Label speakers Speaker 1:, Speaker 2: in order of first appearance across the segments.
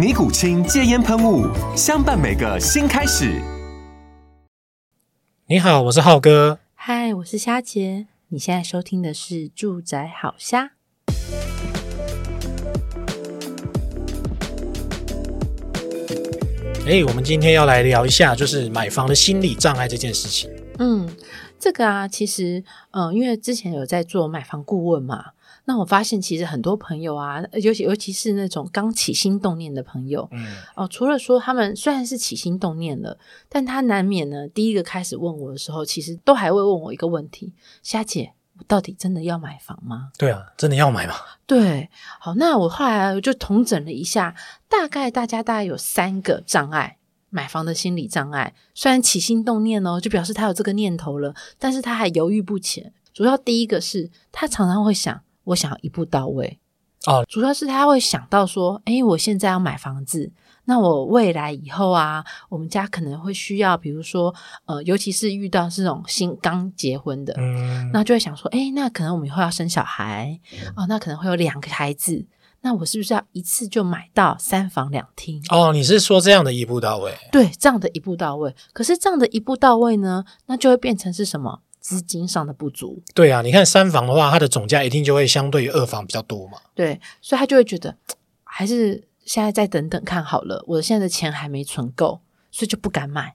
Speaker 1: 尼古清戒烟喷雾，相伴每个新开始。
Speaker 2: 你好，我是浩哥。
Speaker 3: 嗨，我是虾姐。你现在收听的是住宅好虾。
Speaker 2: 哎，我们今天要来聊一下，就是买房的心理障碍这件事情。
Speaker 3: 嗯，这个啊，其实，嗯、呃，因为之前有在做买房顾问嘛。那我发现，其实很多朋友啊，尤其尤其是那种刚起心动念的朋友，嗯，哦，除了说他们虽然是起心动念了，但他难免呢，第一个开始问我的时候，其实都还会问我一个问题：虾姐，我到底真的要买房吗？
Speaker 2: 对啊，真的要买吗？对，
Speaker 3: 好，那我后来就统整了一下，大概大家大概有三个障碍，买房的心理障碍。虽然起心动念哦，就表示他有这个念头了，但是他还犹豫不前。主要第一个是他常常会想。我想要一步到位
Speaker 2: 哦，
Speaker 3: 主要是他会想到说，诶，我现在要买房子，那我未来以后啊，我们家可能会需要，比如说，呃，尤其是遇到这种新刚结婚的，嗯，那就会想说，诶，那可能我们以后要生小孩，哦，那可能会有两个孩子，那我是不是要一次就买到三房两厅？
Speaker 2: 哦，你是说这样的一步到位？
Speaker 3: 对，这样的一步到位。可是这样的一步到位呢，那就会变成是什么？资金上的不足，
Speaker 2: 对啊，你看三房的话，它的总价一定就会相对于二房比较多嘛。
Speaker 3: 对，所以他就会觉得还是现在再等等看好了，我现在的钱还没存够，所以就不敢买。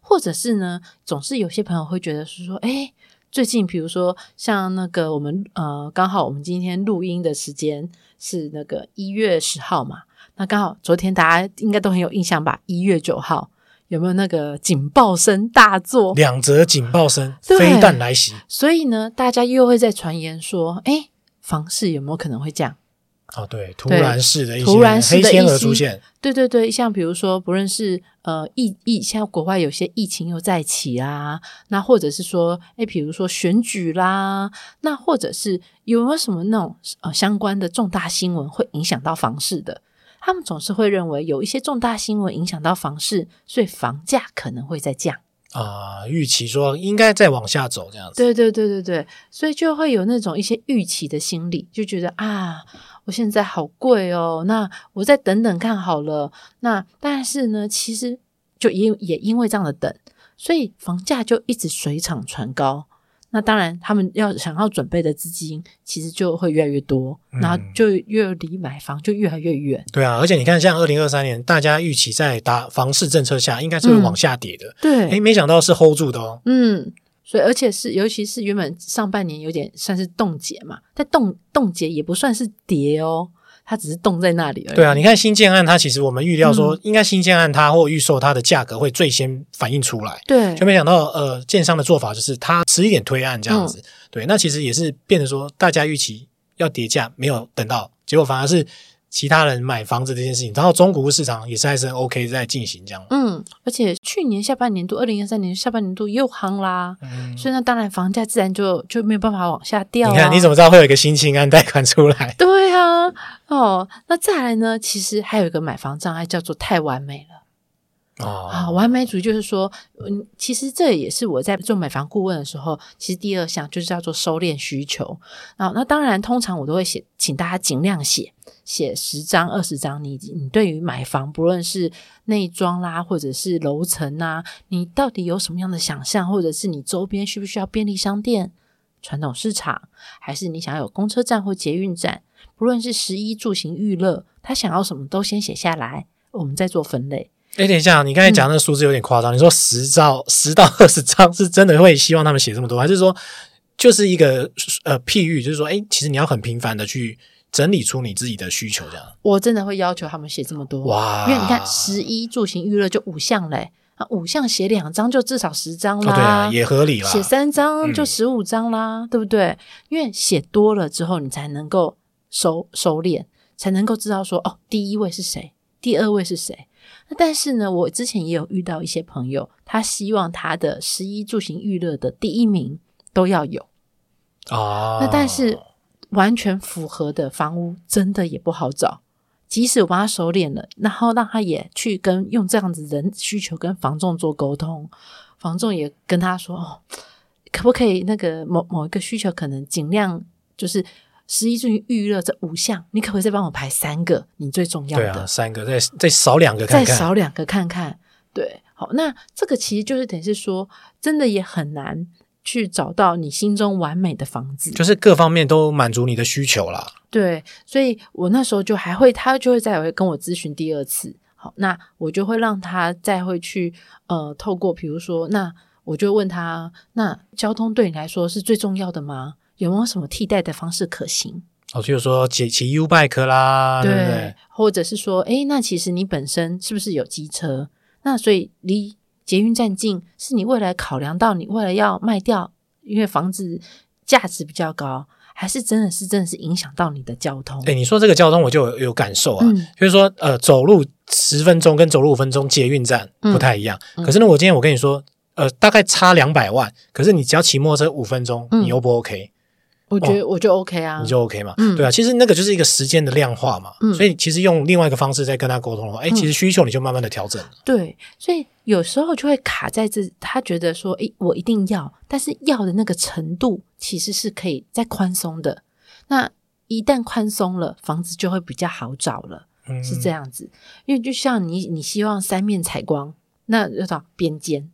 Speaker 3: 或者是呢，总是有些朋友会觉得是说，诶，最近比如说像那个我们呃，刚好我们今天录音的时间是那个一月十号嘛，那刚好昨天大家应该都很有印象吧，一月九号。有没有那个警报声大作？
Speaker 2: 两则警报声，飞弹来袭。
Speaker 3: 所以呢，大家又会在传言说，哎，房市有没有可能会降？
Speaker 2: 哦，对，突然式的一些突然黑天鹅出现。
Speaker 3: 对对对，像比如说，不论是呃疫疫，像国外有些疫情又再起啦，那或者是说，诶，比如说选举啦，那或者是有没有什么那种呃相关的重大新闻会影响到房市的？他们总是会认为有一些重大新闻影响到房市，所以房价可能会再降
Speaker 2: 啊。预期说应该再往下走这样子。
Speaker 3: 对对对对对，所以就会有那种一些预期的心理，就觉得啊，我现在好贵哦，那我再等等看好了。那但是呢，其实就因也因为这样的等，所以房价就一直水涨船高。那当然，他们要想要准备的资金，其实就会越来越多，嗯、然后就越离买房就越来越远。
Speaker 2: 对啊，而且你看，像二零二三年，大家预期在打房市政策下，应该是会往下跌的。
Speaker 3: 嗯、对，
Speaker 2: 诶，没想到是 hold 住的哦。
Speaker 3: 嗯，所以而且是，尤其是原本上半年有点算是冻结嘛，但冻冻结也不算是跌哦。它只是冻在那里而已。
Speaker 2: 对啊，你看新建案，它其实我们预料说，应该新建案它或预售它的价格会最先反映出来。
Speaker 3: 对，
Speaker 2: 就没想到呃，建商的做法就是它迟一点推案这样子。嗯、对，那其实也是变得说，大家预期要跌价，没有等到，结果反而是。其他人买房子这件事情，然后中古屋市场也是还是 OK 在进行这样。
Speaker 3: 嗯，而且去年下半年度，二零二三年下半年度又夯啦，嗯，所以那当然房价自然就就没有办法往下掉啊。
Speaker 2: 你看，你怎么知道会有一个新青安贷款出来？
Speaker 3: 对啊，哦，那再来呢？其实还有一个买房障碍叫做太完美了。啊，完美主义就是说，嗯，其实这也是我在做买房顾问的时候，其实第二项就是叫做收敛需求。啊，那当然，通常我都会写，请大家尽量写，写十张、二十张。你你对于买房，不论是内装啦，或者是楼层呐，你到底有什么样的想象，或者是你周边需不需要便利商店、传统市场，还是你想要有公车站或捷运站？不论是食衣住行娱乐，他想要什么都先写下来，我们再做分类。
Speaker 2: 哎，等一下，你刚才讲那个数字有点夸张。嗯、你说十兆、十到二十张，是真的会希望他们写这么多，还是说就是一个呃譬喻，就是说，哎，其实你要很频繁的去整理出你自己的需求，这样。
Speaker 3: 我真的会要求他们写这么多哇，因为你看，十一住行娱乐就五项嘞，啊，五项写两张就至少十张啦，哦、对啊，
Speaker 2: 也合理啦。
Speaker 3: 写三张就十五张啦，嗯、对不对？因为写多了之后，你才能够收收敛，才能够知道说，哦，第一位是谁，第二位是谁。但是呢，我之前也有遇到一些朋友，他希望他的十一住行娱乐的第一名都要有
Speaker 2: 啊。
Speaker 3: 那但是完全符合的房屋真的也不好找，即使我帮他收敛了，然后让他也去跟用这样子人需求跟房仲做沟通，房仲也跟他说，哦，可不可以那个某某一个需求可能尽量就是。食衣住行娱乐这五项，你可不可以再帮我排三个？你最重要的，
Speaker 2: 对啊，三个，再再少两个看看，
Speaker 3: 再少两个看看。对，好，那这个其实就是等于是说，真的也很难去找到你心中完美的房子，
Speaker 2: 就是各方面都满足你的需求啦。
Speaker 3: 对，所以我那时候就还会，他就会再会跟我咨询第二次。好，那我就会让他再会去呃，透过比如说，那我就问他，那交通对你来说是最重要的吗？有没有什么替代的方式可行？
Speaker 2: 哦，就是说骑骑 U bike 啦，对，对不对？
Speaker 3: 或者是说，哎，那其实你本身是不是有机车？那所以离捷运站近，是你未来考量到你未来要卖掉，因为房子价值比较高，还是真的是真的是影响到你的交通？
Speaker 2: 哎，你说这个交通，我就有，有感受啊。嗯，就是说，呃，走路十分钟跟走路五分钟捷运站不太一样。嗯，可是呢，我今天我跟你说，呃，大概差两百万，可是你只要骑摩托车五分钟，你 O 不 OK？
Speaker 3: 我觉得我就 OK 啊，
Speaker 2: 你就 OK 嘛，嗯，对啊，其实那个就是一个时间的量化嘛，嗯，所以其实用另外一个方式在跟他沟通的话，哎，其实需求你就慢慢的调整了，
Speaker 3: 对，所以有时候就会卡在这，他觉得说，哎，我一定要，但是要的那个程度其实是可以再宽松的，那一旦宽松了，房子就会比较好找了，嗯，是这样子，因为就像你你希望三面采光，那要找边间，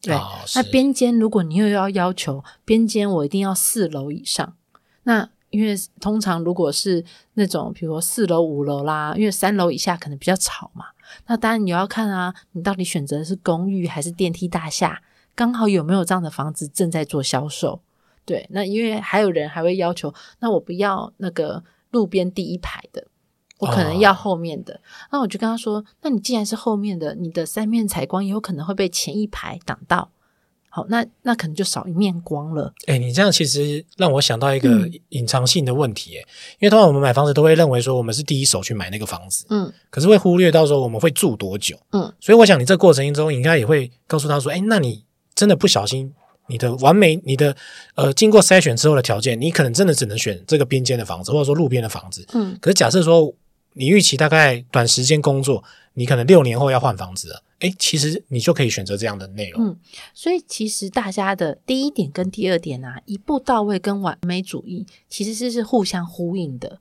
Speaker 3: 对，哦，那边间如果你又要要求边间，我一定要四楼以上。那因为通常如果是那种，比如说四楼、五楼啦，因为三楼以下可能比较吵嘛。那当然你要看啊，你到底选择的是公寓还是电梯大厦，刚好有没有这样的房子正在做销售？对，那因为还有人还会要求，那我不要那个路边第一排的，我可能要后面的。那我就跟他说，那你既然是后面的，你的三面采光也有可能会被前一排挡到。好，那那可能就少一面光了。
Speaker 2: 哎、欸，你这样其实让我想到一个隐藏性的问题，哎、嗯，因为通常我们买房子都会认为说我们是第一手去买那个房子，嗯，可是会忽略到说我们会住多久，嗯，所以我想你这过程中应该也会告诉他说，哎、欸，那你真的不小心，你的完美，你的呃经过筛选之后的条件，你可能真的只能选这个边间的房子，或者说路边的房子，嗯，可是假设说你预期大概短时间工作，你可能六年后要换房子了。哎，其实你就可以选择这样的内容。
Speaker 3: 嗯，所以其实大家的第一点跟第二点啊，一步到位跟完美主义其实是是互相呼应的。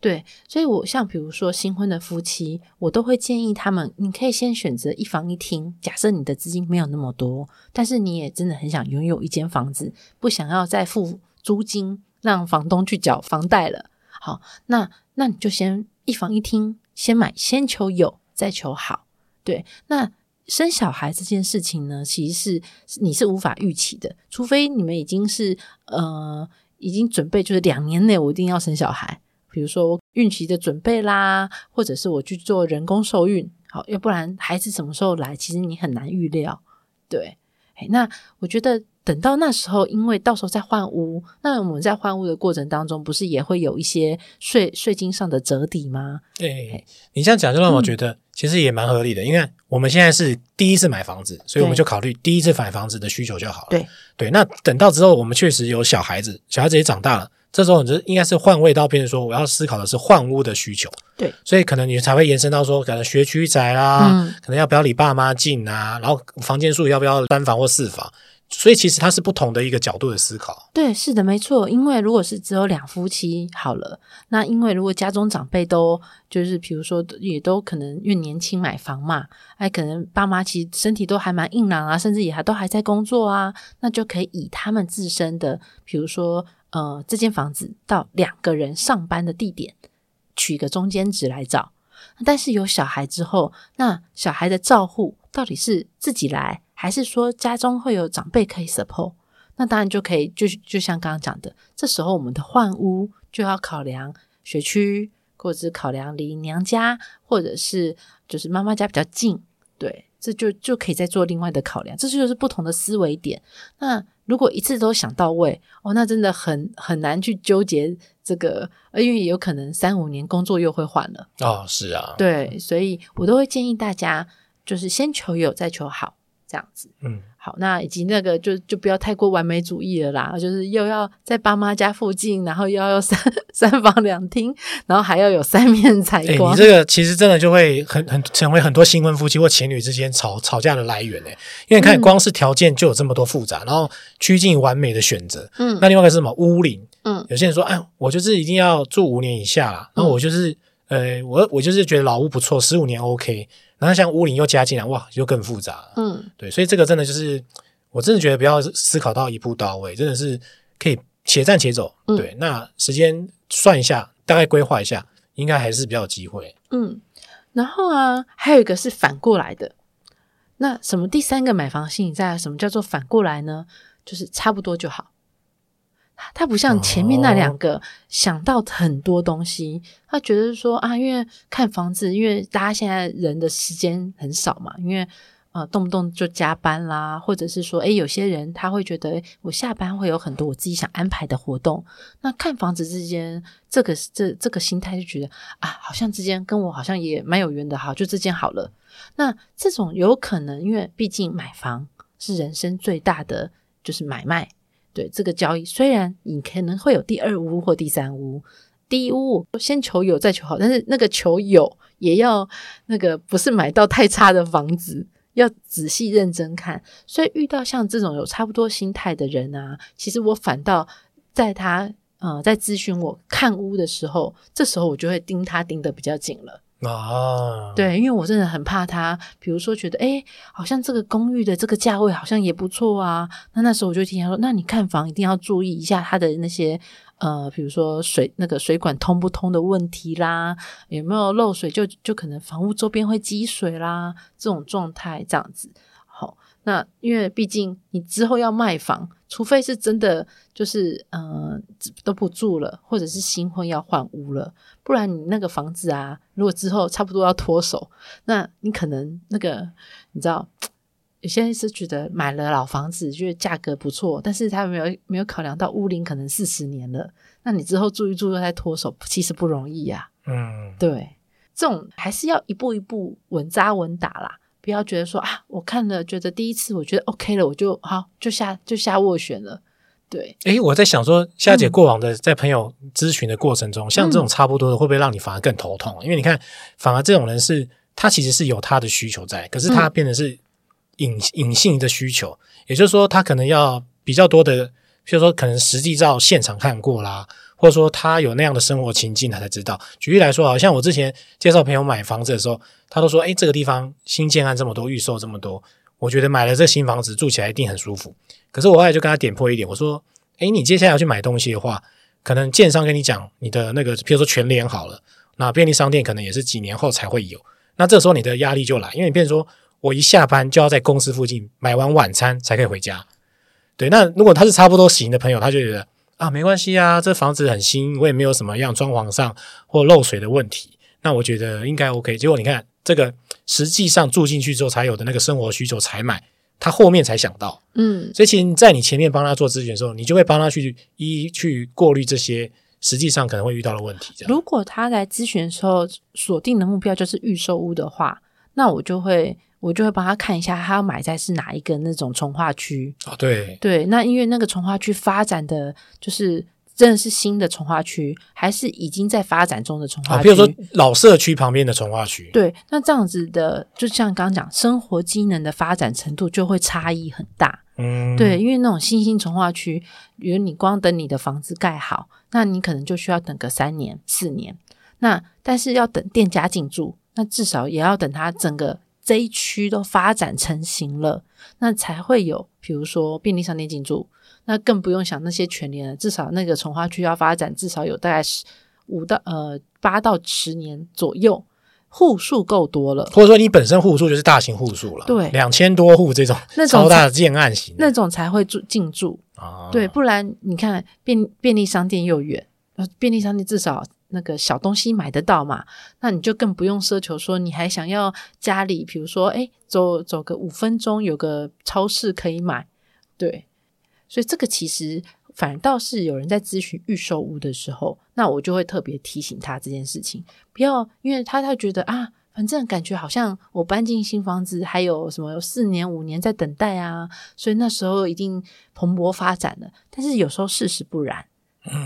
Speaker 3: 对，所以我像比如说新婚的夫妻，我都会建议他们，你可以先选择一房一厅。假设你的资金没有那么多，但是你也真的很想拥有一间房子，不想要再付租金让房东去缴房贷了。好，那那你就先一房一厅，先买，先求有，再求好。对，那。生小孩这件事情呢，其实是你是无法预期的，除非你们已经是呃已经准备，就是两年内我一定要生小孩，比如说孕期的准备啦，或者是我去做人工受孕，好，要不然孩子什么时候来，其实你很难预料。对，哎，那我觉得。等到那时候，因为到时候再换屋，那我们在换屋的过程当中，不是也会有一些税税金上的折抵吗？
Speaker 2: 对，你这样讲就让我觉得其实也蛮合理的，嗯、因为我们现在是第一次买房子，所以我们就考虑第一次买房子的需求就好了。
Speaker 3: 对
Speaker 2: 对，那等到之后我们确实有小孩子，小孩子也长大了，这时候你就应该是换位到变成说，我要思考的是换屋的需求。
Speaker 3: 对，
Speaker 2: 所以可能你才会延伸到说，可能学区宅啦，嗯、可能要不要离爸妈近啊，然后房间数要不要单房或四房。所以其实它是不同的一个角度的思考。
Speaker 3: 对，是的，没错。因为如果是只有两夫妻好了，那因为如果家中长辈都就是比如说也都可能越年轻买房嘛，哎，可能爸妈其实身体都还蛮硬朗啊，甚至也还都还在工作啊，那就可以以他们自身的，比如说呃这间房子到两个人上班的地点，取一个中间值来找。但是有小孩之后，那小孩的照护到底是自己来，还是说家中会有长辈可以 support？那当然就可以，就就像刚刚讲的，这时候我们的换屋就要考量学区，或者是考量离娘家，或者是就是妈妈家比较近，对，这就就可以再做另外的考量。这就是不同的思维点。那如果一次都想到位，哦，那真的很很难去纠结这个，因为有可能三五年工作又会换了。
Speaker 2: 哦，是啊，
Speaker 3: 对，所以我都会建议大家，就是先求有，再求好。这样子，嗯，好，那以及那个就就不要太过完美主义了啦，就是又要在爸妈家附近，然后又要有三 三房两厅，然后还要有三面采光。
Speaker 2: 欸，你这个其实真的就会很很成为很多新婚夫妻或情侣之间吵吵架的来源诶，因为你看光是条件就有这么多复杂，嗯、然后趋近完美的选择，嗯，那另外一个是什么？屋龄，嗯，有些人说，哎，我就是一定要住五年以下啦，然后我就是，嗯、呃，我我就是觉得老屋不错，十五年 OK。然后像屋龄又加进来，哇，就更复杂。嗯，对，所以这个真的就是，我真的觉得不要思考到一步到位，真的是可以且战且走。嗯、对，那时间算一下，大概规划一下，应该还是比较有机会。
Speaker 3: 嗯，然后啊，还有一个是反过来的。那什么第三个买房心理战？什么叫做反过来呢？就是差不多就好。他不像前面那两个想到很多东西，哦、他觉得说啊，因为看房子，因为大家现在人的时间很少嘛，因为呃动不动就加班啦，或者是说，诶有些人他会觉得，我下班会有很多我自己想安排的活动，那看房子之间，这个这这个心态就觉得啊，好像之间跟我好像也蛮有缘的，好，就这间好了。那这种有可能，因为毕竟买房是人生最大的就是买卖。对这个交易，虽然你可能会有第二屋或第三屋，第一屋先求有再求好，但是那个求有也要那个不是买到太差的房子，要仔细认真看。所以遇到像这种有差不多心态的人啊，其实我反倒在他呃在咨询我看屋的时候，这时候我就会盯他盯得比较紧了。
Speaker 2: 啊，
Speaker 3: 对，因为我真的很怕他，比如说觉得，哎，好像这个公寓的这个价位好像也不错啊。那那时候我就听他说，那你看房一定要注意一下他的那些，呃，比如说水那个水管通不通的问题啦，有没有漏水，就就可能房屋周边会积水啦，这种状态这样子。好，那因为毕竟你之后要卖房。除非是真的，就是嗯、呃，都不住了，或者是新婚要换屋了，不然你那个房子啊，如果之后差不多要脱手，那你可能那个你知道，有些人是觉得买了老房子，觉得价格不错，但是他没有没有考量到屋龄可能四十年了，那你之后住一住又再脱手，其实不容易呀、啊。嗯，对，这种还是要一步一步稳扎稳打啦。不要觉得说啊，我看了觉得第一次我觉得 OK 了，我就好就下就下斡旋了。对，诶，我在想说，夏姐过往的在朋友咨询的过程中，嗯、像这种差不多的，会不会让你反而更头痛？嗯、因为你看，反而这种人是他其实是有他的需求在，可是他变成是隐隐性的需求，也就是说，他可能要比较多的，譬如说可能实际照现场看过啦。或者说他有那样的生活情境，他才知道。举例来说，好像我之前介绍朋友买房子的时候，他都说：“诶，这个地方新建案这么多，预售这么多，我觉得买了这新房子住起来一定很舒服。”可是我后来就跟他点破一点，我说：“诶，你接下来要去买东西的话，可能建商跟你讲你的那个，譬如说全联好了，那便利商店可能也是几年后才会有。那这时候你的压力就来，因为你变说我一下班就要在公司附近买完晚餐才可以回家。对，那如果他是差不多型的朋友，他就觉得。”啊，没关系啊，这房子很新，我也没有什么样装潢上或漏水的问题，那我觉得应该 OK。结果你看，这个实际上住进去之后才有的那个生活需求才买，他后面才想到，嗯，所以其实在你前面帮他做咨询的时候，你就会帮他去一一去过滤这些实际上可能会遇到的问题。如果他来咨询的时候锁定的目标就是预售屋的话，那我就会。我就会帮他看一下，他要买在是哪一个那种从化区
Speaker 2: 啊？对
Speaker 3: 对，那因为那个从化区发展的就是真的是新的从化区，还是已经在发展中的从化区？
Speaker 2: 比如说老社区旁边的从化区。
Speaker 3: 对，那这样子的，就像刚刚讲，生活机能的发展程度就会差异很大。嗯，对，因为那种新兴从化区，比如你光等你的房子盖好，那你可能就需要等个三年四年。那但是要等店家进驻，那至少也要等它整个。这一区都发展成型了，那才会有，比如说便利商店进驻，那更不用想那些全年了，至少那个从化区要发展至少有大概十五到呃八到十年左右，户数够多了，
Speaker 2: 或者说你本身户数就是大型户数了，
Speaker 3: 对，
Speaker 2: 两千多户这种
Speaker 3: 那种
Speaker 2: 超大的建案型，
Speaker 3: 那种才会住进驻啊。对，不然你看便便利商店又远，便利商店至少那个小东西买得到嘛，那你就更不用奢求说你还想要家里，比如说哎，走走个五分钟有个超市可以买，对，所以这个其实。反倒是有人在咨询预售屋的时候，那我就会特别提醒他这件事情，不要因为他他觉得啊，反正感觉好像我搬进新房子还有什么有四年五年在等待啊，所以那时候一定蓬勃发展了。但是有时候事实不然，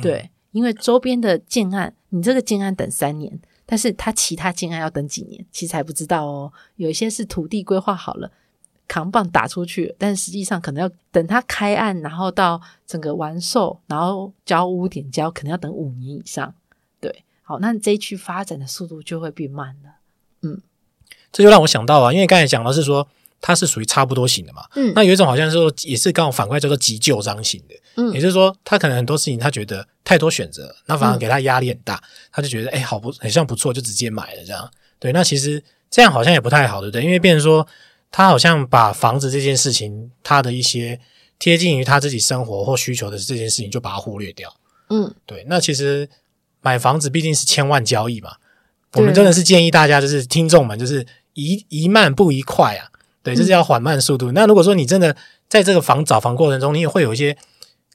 Speaker 3: 对，因为周边的建案，你这个建案等三年，但是他其他建案要等几年，其实还不知道哦。有一些是土地规划好了。扛棒打出去，但实际上可能要等他开案，然后到整个完售，然后交屋点交，可能要等五年以上。对，好，那这一区发展的速度就会变慢了。嗯，
Speaker 2: 这就让我想到啊，因为刚才讲的是说它是属于差不多型的嘛。嗯，那有一种好像是说也是刚好反过来叫做急救章型的。嗯，也就是说他可能很多事情他觉得太多选择，那反而给他压力很大，嗯、他就觉得哎，好不很像不错，就直接买了这样。对，那其实这样好像也不太好，对不对？因为变成说。他好像把房子这件事情，他的一些贴近于他自己生活或需求的这件事情，就把它忽略掉。嗯，对。那其实买房子毕竟是千万交易嘛，我们真的是建议大家，就是听众们，就是宜宜慢不宜快啊。对，就是要缓慢速度。嗯。那如果说你真的在这个房找房过程中，你也会有一些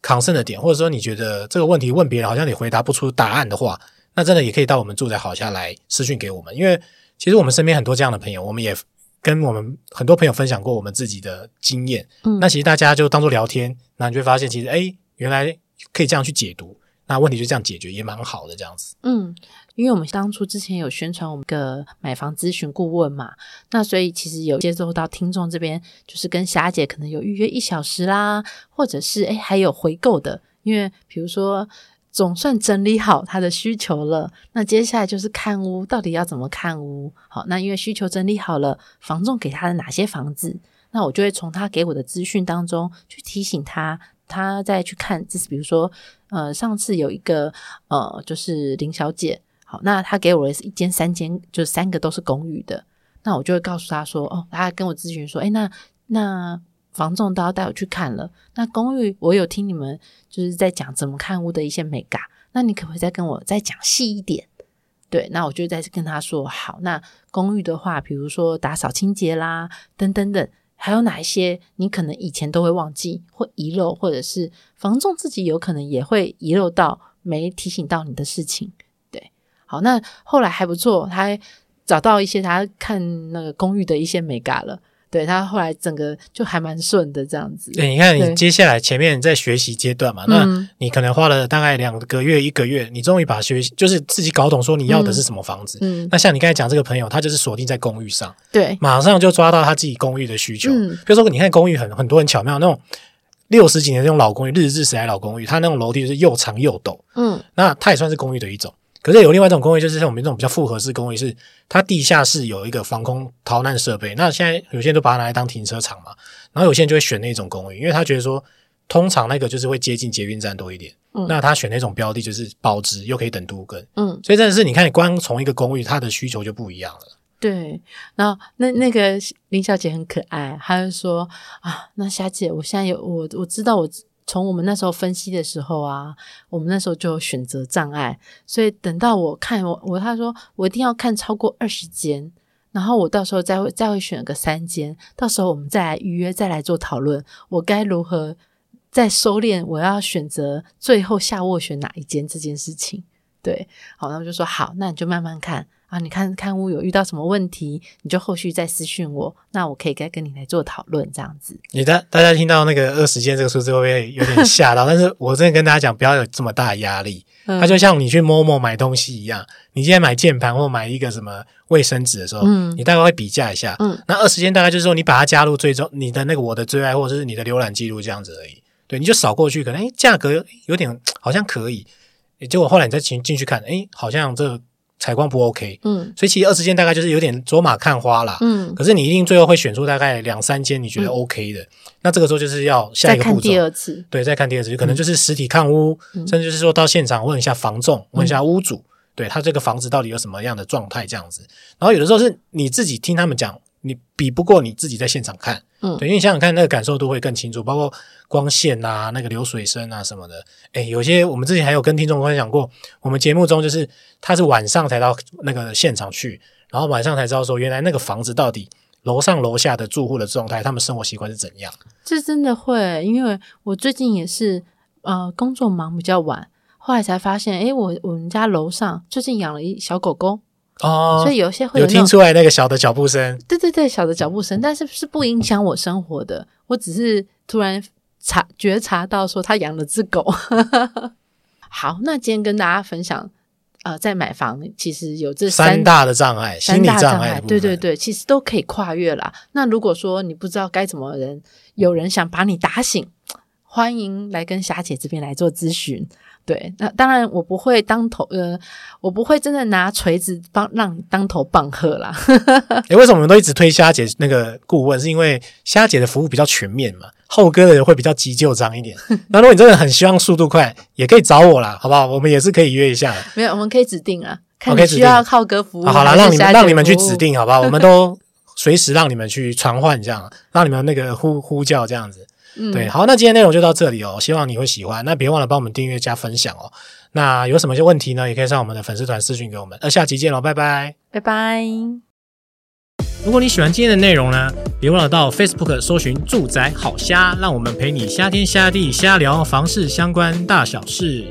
Speaker 2: concern 的点，或者说你觉得这个问题问别人好像你回答不出答案的话，那真的也可以到我们住宅好下来私讯给我们，因为其实我们身边很多这样的朋友，我们也。跟我们很多朋友分享过我们自己的经验，嗯，那其实大家就当做聊天，那你就会发现其实诶，原来可以这样去解读，那问题就这样解决也蛮好的这样子。嗯，
Speaker 3: 因为我们当初之前有宣传我们的买房咨询顾问嘛，那所以其实有接触到听众这边，就是跟霞姐可能有预约一小时啦，或者是诶还有回购的，因为比如说。总算整理好他的需求了，那接下来就是看屋，到底要怎么看屋？好，那因为需求整理好了，房仲给他的哪些房子，那我就会从他给我的资讯当中去提醒他，他再去看。就是比如说，呃，上次有一个呃，就是林小姐，好，那他给我的是一间三间，就是三个都是公寓的，那我就会告诉他说，哦，他跟我咨询说，诶，那那。房仲都要带我去看了，那公寓我有听你们就是在讲怎么看屋的一些美感，那你可不可以再跟我再讲细一点？对，那我就再跟他说好。那公寓的话，比如说打扫清洁啦，等等等，还有哪一些你可能以前都会忘记或遗漏，或者是房仲自己有可能也会遗漏到没提醒到你的事情？对，好，那后来还不错，他找到一些他看那个公寓的一些美感了。对，他后来整个就还蛮顺的这样子。
Speaker 2: 对，你看你接下来前面在学习阶段嘛，那你可能花了大概两个月、一个月，你终于把学习就是自己搞懂，说你要的是什么房子。嗯，那像你刚才讲这个朋友，他就是锁定在公寓上，对，马上就抓到他自己公寓的需求。嗯，比如说你看公寓很很多很巧妙那种六十几年那种老公寓，日治时代老公寓，它那种楼梯就是又长又陡。嗯，那它也算是公寓的一种。可是有另外一种公寓，就是像我们这种比较复合式公寓，是它地下室有一个防空逃难设备。那现在有些人都把它拿来当停车场嘛，然后有些人就会选那种公寓，因为他觉得说，通常那个就是会接近捷运站多一点。嗯，那他选那种标的，就是保值又可以等都更。嗯，所以真的是你看，你光从一个公寓，它的需求就不一样了。
Speaker 3: 对，然后那那个林小姐很可爱，她就说啊，那霞姐，我现在有我我知道我。从我们那时候分析的时候啊，我们那时候就有选择障碍，所以等到我看我我他说我一定要看超过二十间，然后我到时候再会再会选个三间，到时候我们再来预约，再来做讨论，我该如何再收敛，我要选择最后下卧选哪一间这件事情。对，好，那我就说好，那你就慢慢看。啊，你看看屋有遇到什么问题，你就后续再私讯我，那我可以该跟你来做讨论，这样子。
Speaker 2: 你的大家听到那个二十间这个数字会不会有点吓到？但是我真的跟大家讲，不要有这么大的压力。嗯。它就像你去 Momo 买东西一样，你今天买键盘或买一个什么卫生纸的时候，嗯，你大概会比价一下，嗯，那二十间大概就是说你把它加入最终你的那个我的最爱或者是你的浏览记录这样子而已。对，你就扫过去，可能诶价格有点好像可以，结果后来你再进进去看，哎好像这个。采光不 OK，嗯，所以其实二十间大概就是有点走马看花啦，嗯，可是你一定最后会选出大概两三间你觉得 OK 的，嗯，那这个时候就是要下一个步骤，再看第二次，对，再看第二次，可能就是实体看屋，嗯，甚至就是说到现场问一下房仲，问一下屋主，对他这个房子到底有什么样的状态这样子。然后有的时候是你自己听他们讲，你比不过你自己在现场看，嗯，对，因为你想想看，那个感受度会更清楚，包括光线啊、那个流水声啊什么的。诶，有些我们之前还有跟听众分享过，我们节目中就是他是晚上才到那个现场去，然后晚上才知道说，原来那个房子到底。楼上楼下的住户的状态，他们生活习惯是怎样？
Speaker 3: 这真的会，因为我最近也是呃工作忙比较晚，后来才发现，诶，我我们家楼上最近养了一小狗狗哦，所以有些会有，
Speaker 2: 有听出来那个小的脚步声，
Speaker 3: 对对对，小的脚步声，但是是不影响我生活的，我只是突然察觉察到说他养了只狗。好，那今天跟大家分享。呃，在买房其实有这三,
Speaker 2: 三大的障碍，心理障碍，
Speaker 3: 对对对，其实都可以跨越啦。那如果说你不知道该怎么人，有人想把你打醒，欢迎来跟霞姐这边来做咨询。对，那当然我不会当头，呃，我不会真的拿锤子帮让你当头棒喝啦。
Speaker 2: 诶，为什么我们都一直推虾姐那个顾问？是因为虾姐的服务比较全面嘛。后哥的人会比较急救章一点。那如果你真的很希望速度快，也可以找我啦，好不好？我们也是可以约一下的。
Speaker 3: 没有，我们可以指定啊，看你需要浩哥服务。
Speaker 2: 好啦，让你们让你们去指定，好不好？我们都随时让你们去传唤，这样让你们那个呼呼叫这样子。嗯，对，好，那今天内容就到这里哦，希望你会喜欢。那别忘了帮我们订阅加分享哦。那有什么些问题呢？也可以上我们的粉丝团私讯给我们。那下期见喽，拜拜，
Speaker 3: 拜拜。
Speaker 2: 如果你喜欢今天的内容呢，别忘了到 Facebook 搜寻“住宅好虾”，让我们陪你虾天虾地虾聊房事相关大小事。